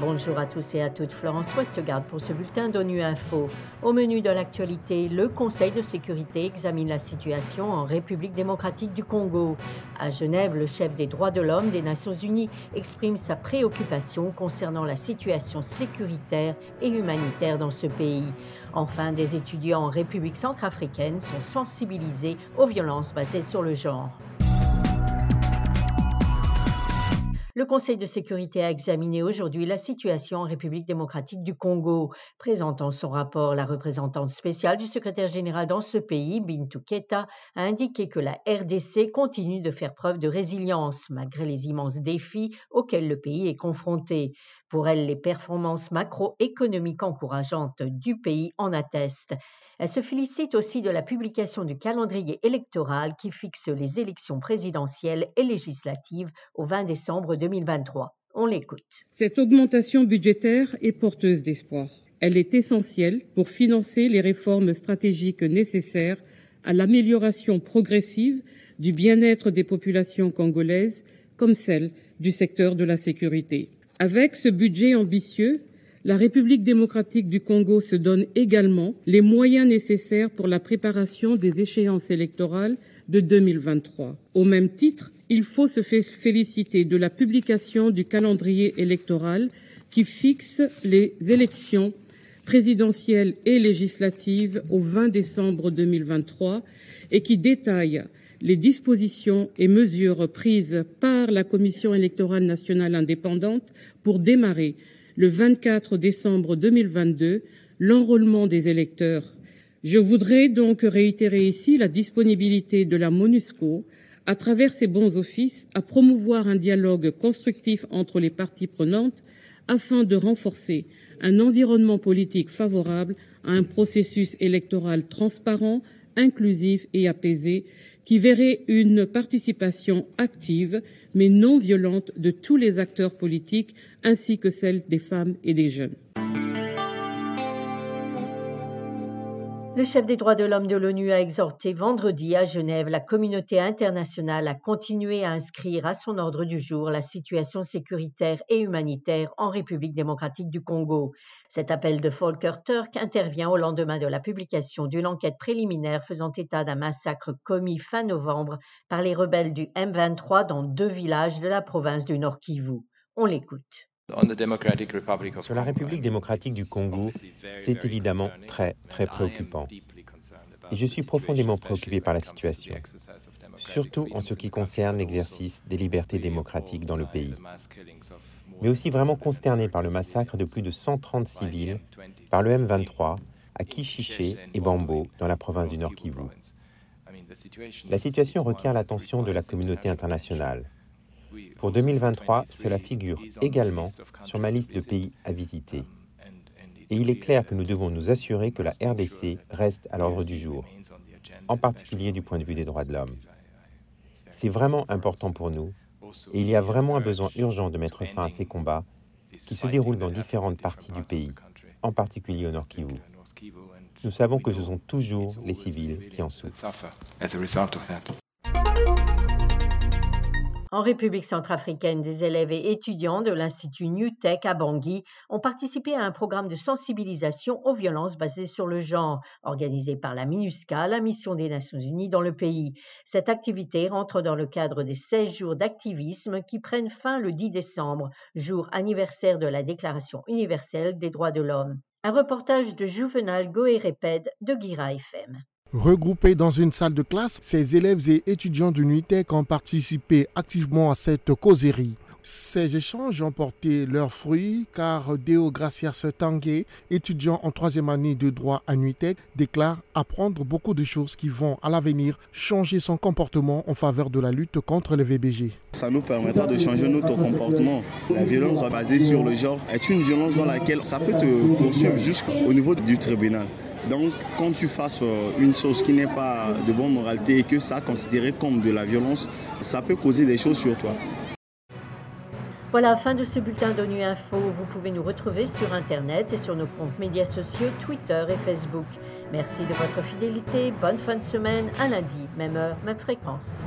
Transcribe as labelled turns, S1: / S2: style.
S1: Bonjour à tous et à toutes, Florence Westgard pour ce bulletin d'ONU Info. Au menu de l'actualité, le Conseil de sécurité examine la situation en République démocratique du Congo. À Genève, le chef des droits de l'homme des Nations Unies exprime sa préoccupation concernant la situation sécuritaire et humanitaire dans ce pays. Enfin, des étudiants en République centrafricaine sont sensibilisés aux violences basées sur le genre. Le Conseil de sécurité a examiné aujourd'hui la situation en République démocratique du Congo. Présentant son rapport, la représentante spéciale du secrétaire général dans ce pays, Bintou Keta, a indiqué que la RDC continue de faire preuve de résilience malgré les immenses défis auxquels le pays est confronté. Pour elle, les performances macroéconomiques encourageantes du pays en attestent. Elle se félicite aussi de la publication du calendrier électoral qui fixe les élections présidentielles et législatives au 20 décembre 2023. On l'écoute.
S2: Cette augmentation budgétaire est porteuse d'espoir. Elle est essentielle pour financer les réformes stratégiques nécessaires à l'amélioration progressive du bien-être des populations congolaises comme celle du secteur de la sécurité. Avec ce budget ambitieux, la République démocratique du Congo se donne également les moyens nécessaires pour la préparation des échéances électorales de 2023. Au même titre, il faut se féliciter de la publication du calendrier électoral qui fixe les élections présidentielles et législatives au 20 décembre 2023 et qui détaille les dispositions et mesures prises par la Commission électorale nationale indépendante pour démarrer le 24 décembre 2022 l'enrôlement des électeurs. Je voudrais donc réitérer ici la disponibilité de la MONUSCO à travers ses bons offices à promouvoir un dialogue constructif entre les parties prenantes afin de renforcer un environnement politique favorable à un processus électoral transparent, inclusif et apaisé qui verrait une participation active mais non violente de tous les acteurs politiques ainsi que celle des femmes et des jeunes.
S1: Le chef des droits de l'homme de l'ONU a exhorté vendredi à Genève la communauté internationale à continuer à inscrire à son ordre du jour la situation sécuritaire et humanitaire en République démocratique du Congo. Cet appel de Volker Turk intervient au lendemain de la publication d'une enquête préliminaire faisant état d'un massacre commis fin novembre par les rebelles du M23 dans deux villages de la province du Nord Kivu. On l'écoute.
S3: Sur la République démocratique du Congo, c'est évidemment très, très préoccupant. Et je suis profondément préoccupé par la situation, surtout en ce qui concerne l'exercice des libertés démocratiques dans le pays, mais aussi vraiment consterné par le massacre de plus de 130 civils par le M23 à Kishiché et Bambo dans la province du Nord Kivu. La situation requiert l'attention de la communauté internationale pour 2023, cela figure également sur ma liste de pays à visiter. Et il est clair que nous devons nous assurer que la RDC reste à l'ordre du jour, en particulier du point de vue des droits de l'homme. C'est vraiment important pour nous, et il y a vraiment un besoin urgent de mettre fin à ces combats qui se déroulent dans différentes parties du pays, en particulier au Nord Kivu. Nous savons que ce sont toujours les civils qui en souffrent.
S1: En République centrafricaine, des élèves et étudiants de l'Institut New Tech à Bangui ont participé à un programme de sensibilisation aux violences basées sur le genre, organisé par la MINUSCA, la mission des Nations Unies dans le pays. Cette activité rentre dans le cadre des 16 jours d'activisme qui prennent fin le 10 décembre, jour anniversaire de la Déclaration universelle des droits de l'homme. Un reportage de Juvenal Goereped de Guira FM.
S4: Regroupés dans une salle de classe, ces élèves et étudiants du NUITEC ont participé activement à cette causerie. Ces échanges ont porté leurs fruits car Deo Gracias Tanguay, étudiant en troisième année de droit à NUITEC, déclare apprendre beaucoup de choses qui vont à l'avenir changer son comportement en faveur de la lutte contre les VBG.
S5: Ça nous permettra de changer notre comportement. La violence basée sur le genre est une violence dans laquelle ça peut te poursuivre jusqu'au niveau du tribunal. Donc, quand tu fasses euh, une chose qui n'est pas de bonne moralité et que ça considéré comme de la violence, ça peut causer des choses sur toi.
S1: Voilà, fin de ce bulletin d'ONU Info. Vous pouvez nous retrouver sur Internet et sur nos comptes médias sociaux, Twitter et Facebook. Merci de votre fidélité. Bonne fin de semaine. À lundi, même heure, même fréquence.